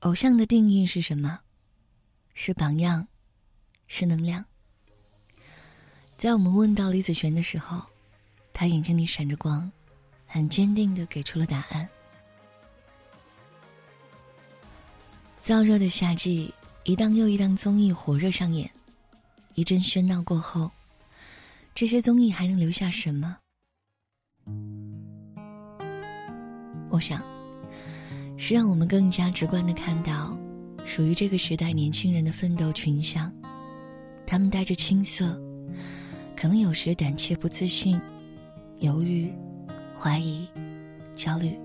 偶像的定义是什么？是榜样，是能量。在我们问到李子璇的时候，他眼睛里闪着光，很坚定的给出了答案。燥热的夏季，一档又一档综艺火热上演，一阵喧闹过后，这些综艺还能留下什么？我想，是让我们更加直观的看到，属于这个时代年轻人的奋斗群像。他们带着青涩，可能有时胆怯、不自信、犹豫、怀疑、焦虑，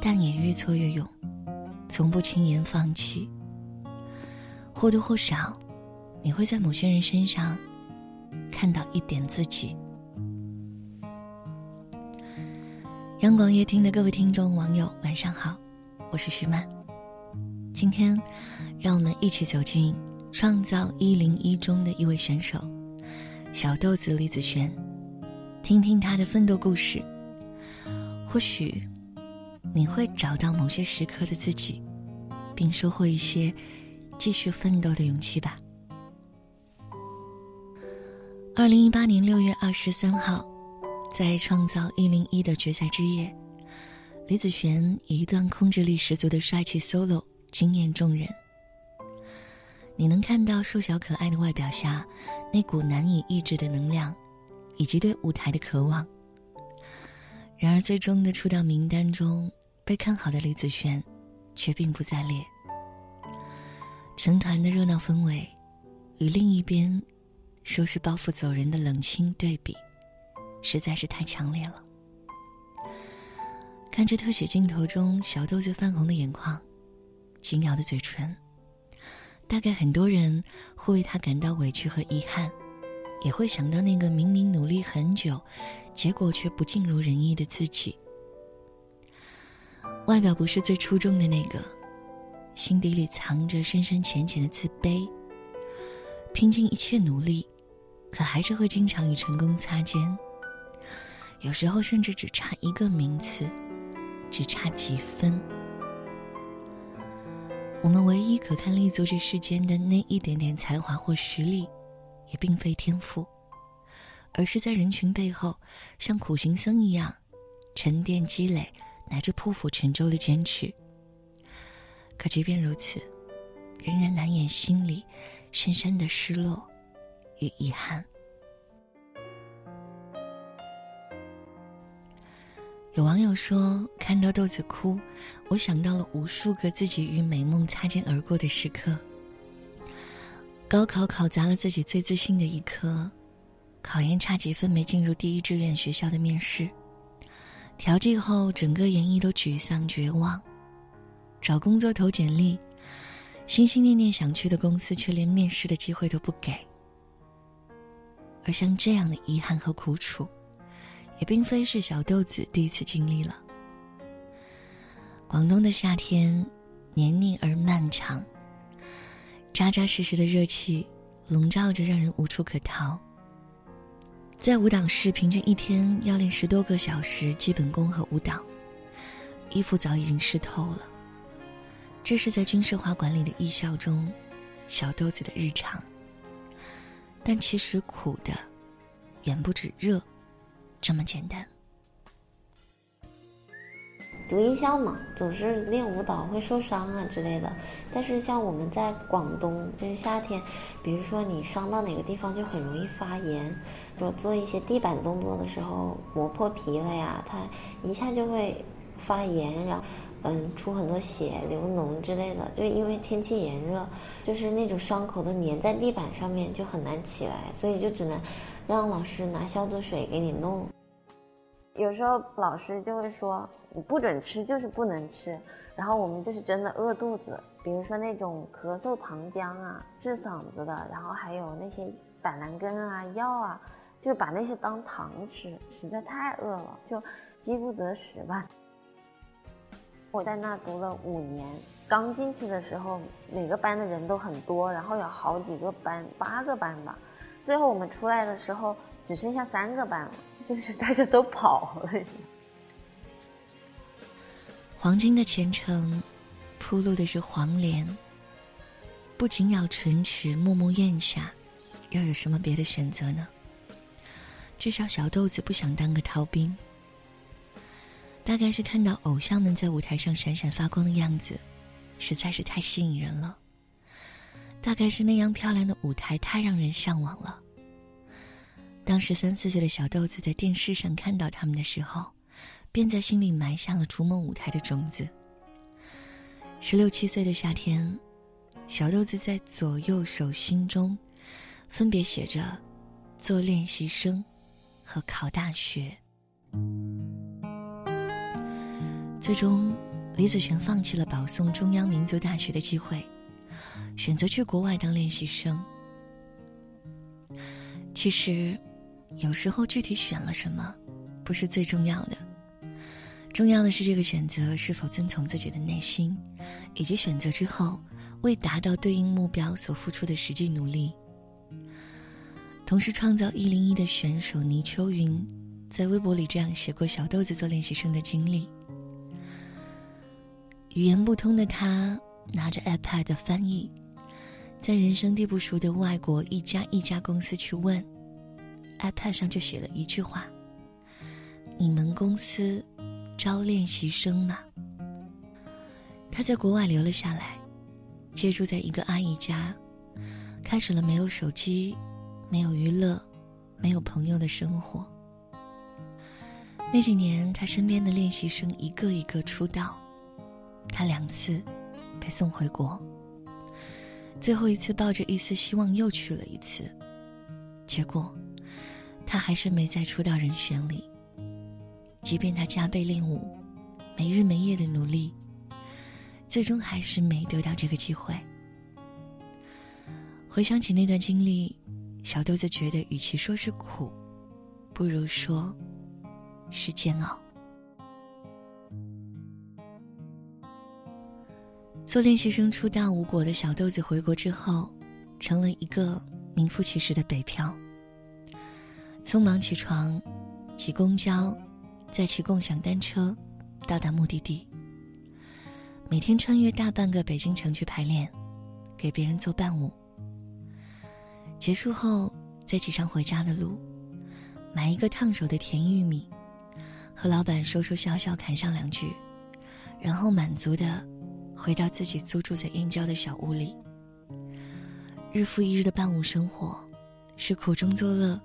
但也越挫越勇，从不轻言放弃。或多或少，你会在某些人身上看到一点自己。央广夜听的各位听众网友，晚上好，我是徐曼。今天，让我们一起走进《创造一零一》中的一位选手——小豆子李子璇，听听他的奋斗故事。或许，你会找到某些时刻的自己，并收获一些继续奋斗的勇气吧。二零一八年六月二十三号。在创造一零一的决赛之夜，李子璇以一段控制力十足的帅气 solo 惊艳众人。你能看到瘦小可爱的外表下那股难以抑制的能量，以及对舞台的渴望。然而，最终的出道名单中被看好的李子璇，却并不在列。成团的热闹氛围，与另一边收拾包袱走人的冷清对比。实在是太强烈了。看着特写镜头中小豆子泛红的眼眶，紧咬的嘴唇，大概很多人会为他感到委屈和遗憾，也会想到那个明明努力很久，结果却不尽如人意的自己。外表不是最出众的那个，心底里藏着深深浅浅的自卑。拼尽一切努力，可还是会经常与成功擦肩。有时候甚至只差一个名次，只差几分。我们唯一可看立足这世间的那一点点才华或实力，也并非天赋，而是在人群背后，像苦行僧一样，沉淀积累，乃至破釜沉舟的坚持。可即便如此，仍然难掩心里深深的失落与遗憾。有网友说：“看到豆子哭，我想到了无数个自己与美梦擦肩而过的时刻。高考考砸了自己最自信的一科，考研差几分没进入第一志愿学校的面试，调剂后整个研艺都沮丧绝望。找工作投简历，心心念念想去的公司却连面试的机会都不给。而像这样的遗憾和苦楚。”也并非是小豆子第一次经历了。广东的夏天，黏腻而漫长，扎扎实实的热气笼罩着，让人无处可逃。在舞蹈室，平均一天要练十多个小时基本功和舞蹈，衣服早已经湿透了。这是在军事化管理的艺校中，小豆子的日常。但其实苦的，远不止热。这么简单。读艺校嘛，总是练舞蹈会受伤啊之类的。但是像我们在广东，就是夏天，比如说你伤到哪个地方，就很容易发炎。说做一些地板动作的时候磨破皮了呀，它一下就会发炎，然后嗯出很多血、流脓之类的。就因为天气炎热，就是那种伤口都粘在地板上面，就很难起来，所以就只能。让老师拿消毒水给你弄。有时候老师就会说你不准吃，就是不能吃。然后我们就是真的饿肚子，比如说那种咳嗽糖浆啊，治嗓子的，然后还有那些板蓝根啊药啊，就是把那些当糖吃，实在太饿了，就饥不择食吧。我在那读了五年，刚进去的时候每个班的人都很多，然后有好几个班，八个班吧。最后我们出来的时候只剩下三个班了，就是大家都跑了。黄金的前程，铺路的是黄连，不仅咬唇齿，默默咽下，又有什么别的选择呢？至少小豆子不想当个逃兵。大概是看到偶像们在舞台上闪闪发光的样子，实在是太吸引人了。大概是那样漂亮的舞台太让人向往了。当时三四岁的小豆子在电视上看到他们的时候，便在心里埋下了逐梦舞台的种子。十六七岁的夏天，小豆子在左右手心中，分别写着“做练习生”和“考大学”。最终，李子璇放弃了保送中央民族大学的机会，选择去国外当练习生。其实，有时候具体选了什么，不是最重要的。重要的是这个选择是否遵从自己的内心，以及选择之后为达到对应目标所付出的实际努力。同时，创造一零一的选手倪秋云在微博里这样写过小豆子做练习生的经历：语言不通的他拿着 iPad 翻译，在人生地不熟的外国一家一家公司去问，iPad 上就写了一句话：“你们公司。”招练习生吗。他在国外留了下来，借住在一个阿姨家，开始了没有手机、没有娱乐、没有朋友的生活。那几年，他身边的练习生一个一个出道，他两次被送回国，最后一次抱着一丝希望又去了一次，结果他还是没在出道人选里。即便他加倍练武，没日没夜的努力，最终还是没得到这个机会。回想起那段经历，小豆子觉得，与其说是苦，不如说是煎熬。做练习生出道无果的小豆子回国之后，成了一个名副其实的北漂。匆忙起床，挤公交。再骑共享单车，到达目的地。每天穿越大半个北京城去排练，给别人做伴舞。结束后，再挤上回家的路，买一个烫手的甜玉米，和老板说说笑笑侃上两句，然后满足的回到自己租住在燕郊的小屋里。日复一日的伴舞生活，是苦中作乐，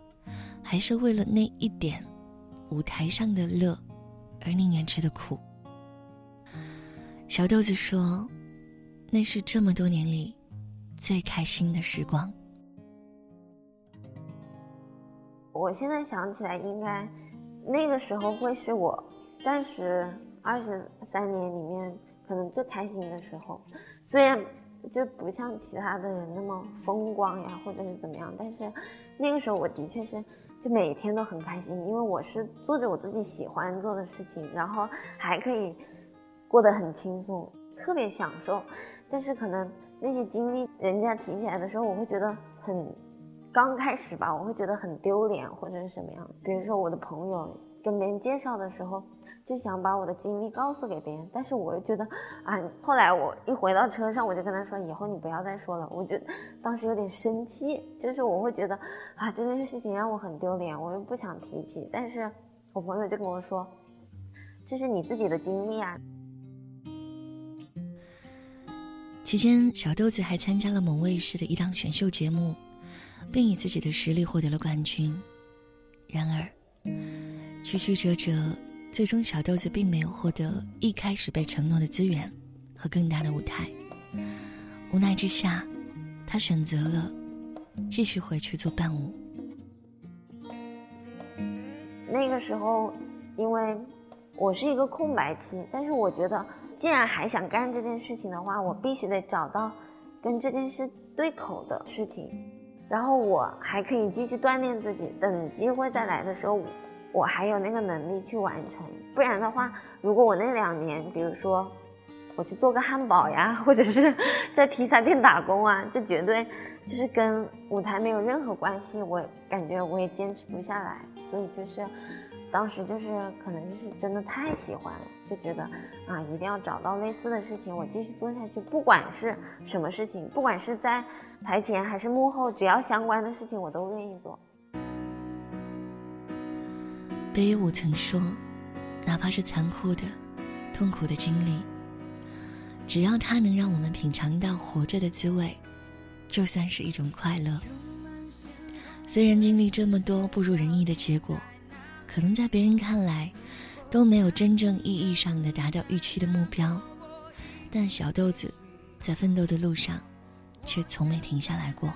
还是为了那一点？舞台上的乐，而宁愿吃的苦。小豆子说：“那是这么多年里最开心的时光。”我现在想起来，应该那个时候会是我暂时二十三年里面可能最开心的时候。虽然就不像其他的人那么风光呀，或者是怎么样，但是那个时候我的确是。就每天都很开心，因为我是做着我自己喜欢做的事情，然后还可以过得很轻松，特别享受。但是可能那些经历，人家提起来的时候，我会觉得很刚开始吧，我会觉得很丢脸或者是什么样。比如说我的朋友跟别人介绍的时候。就想把我的经历告诉给别人，但是我又觉得，啊，后来我一回到车上，我就跟他说，以后你不要再说了。我就当时有点生气，就是我会觉得，啊，这件事情让我很丢脸，我又不想提起。但是我朋友就跟我说，这是你自己的经历啊。期间，小豆子还参加了某卫视的一档选秀节目，并以自己的实力获得了冠军。然而，曲曲折折。最终，小豆子并没有获得一开始被承诺的资源和更大的舞台。无奈之下，他选择了继续回去做伴舞。那个时候，因为我是一个空白期，但是我觉得，既然还想干这件事情的话，我必须得找到跟这件事对口的事情，然后我还可以继续锻炼自己，等机会再来的时候。我还有那个能力去完成，不然的话，如果我那两年，比如说我去做个汉堡呀，或者是 在披萨店打工啊，这绝对就是跟舞台没有任何关系。我感觉我也坚持不下来，所以就是当时就是可能就是真的太喜欢了，就觉得啊，一定要找到类似的事情，我继续做下去，不管是什么事情，不管是在台前还是幕后，只要相关的事情，我都愿意做。北野武曾说，哪怕是残酷的、痛苦的经历，只要它能让我们品尝到活着的滋味，就算是一种快乐。虽然经历这么多不如人意的结果。可能在别人看来，都没有真正意义上的达到预期的目标，但小豆子在奋斗的路上，却从没停下来过。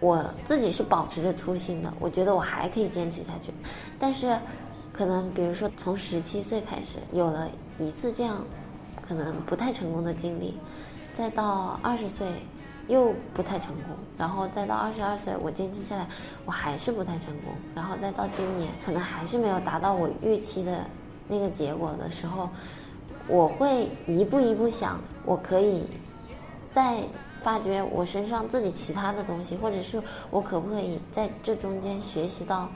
我自己是保持着初心的，我觉得我还可以坚持下去。但是，可能比如说从十七岁开始有了一次这样可能不太成功的经历，再到二十岁。又不太成功，然后再到二十二岁，我坚持下来，我还是不太成功，然后再到今年，可能还是没有达到我预期的那个结果的时候，我会一步一步想，我可以再发掘我身上自己其他的东西，或者是我可不可以在这中间学习到，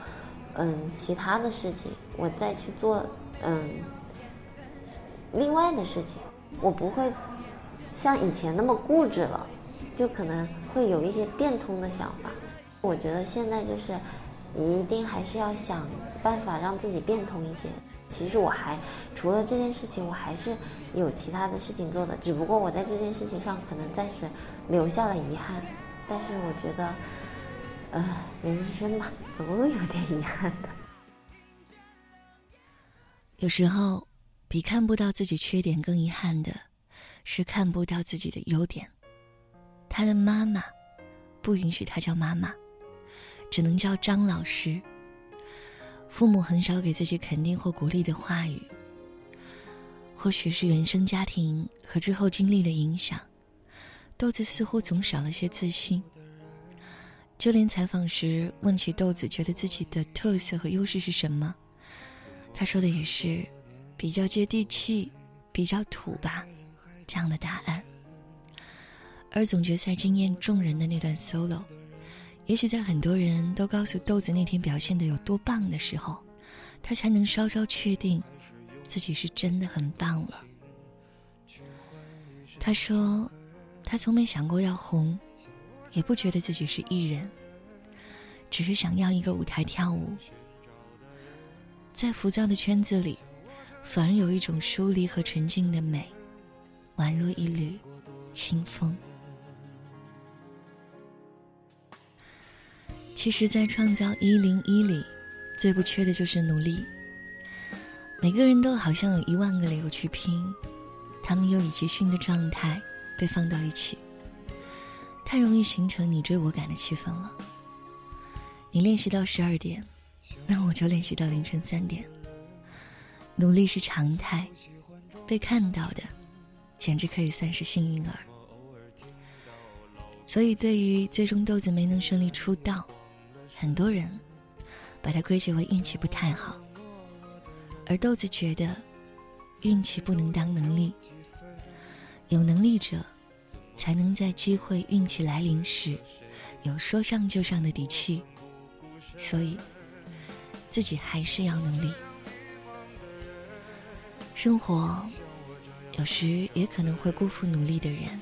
嗯，其他的事情，我再去做，嗯，另外的事情，我不会像以前那么固执了。就可能会有一些变通的想法，我觉得现在就是一定还是要想办法让自己变通一些。其实我还除了这件事情，我还是有其他的事情做的，只不过我在这件事情上可能暂时留下了遗憾。但是我觉得，呃，人生嘛，总有点遗憾的。有时候，比看不到自己缺点更遗憾的，是看不到自己的优点。他的妈妈不允许他叫妈妈，只能叫张老师。父母很少给自己肯定或鼓励的话语。或许是原生家庭和之后经历的影响，豆子似乎总少了些自信。就连采访时问起豆子觉得自己的特色和优势是什么，他说的也是比较接地气、比较土吧这样的答案。而总决赛惊艳众人的那段 solo，也许在很多人都告诉豆子那天表现的有多棒的时候，他才能稍稍确定自己是真的很棒了。他说，他从没想过要红，也不觉得自己是艺人，只是想要一个舞台跳舞。在浮躁的圈子里，反而有一种疏离和纯净的美，宛若一缕清风。其实，在创造一零一里，最不缺的就是努力。每个人都好像有一万个理由去拼，他们又以集训的状态被放到一起，太容易形成你追我赶的气氛了。你练习到十二点，那我就练习到凌晨三点。努力是常态，被看到的，简直可以算是幸运儿。所以，对于最终豆子没能顺利出道。很多人把它归结为运气不太好，而豆子觉得运气不能当能力，有能力者才能在机会运气来临时有说上就上的底气，所以自己还是要努力。生活有时也可能会辜负努力的人，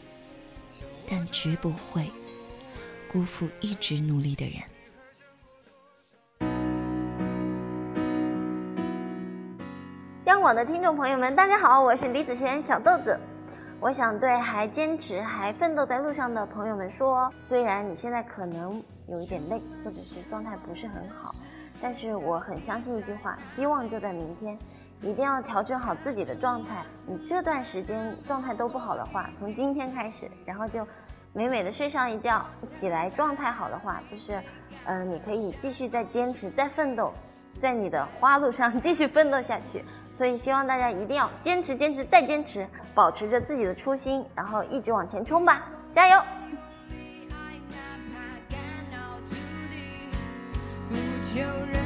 但绝不会辜负一直努力的人。广的听众朋友们，大家好，我是李子璇小豆子。我想对还坚持、还奋斗在路上的朋友们说，虽然你现在可能有一点累，或者是状态不是很好，但是我很相信一句话：希望就在明天。一定要调整好自己的状态。你这段时间状态都不好的话，从今天开始，然后就美美的睡上一觉，起来状态好的话，就是，嗯，你可以继续再坚持、再奋斗。在你的花路上继续奋斗下去，所以希望大家一定要坚持、坚持再坚持，保持着自己的初心，然后一直往前冲吧，加油！不求人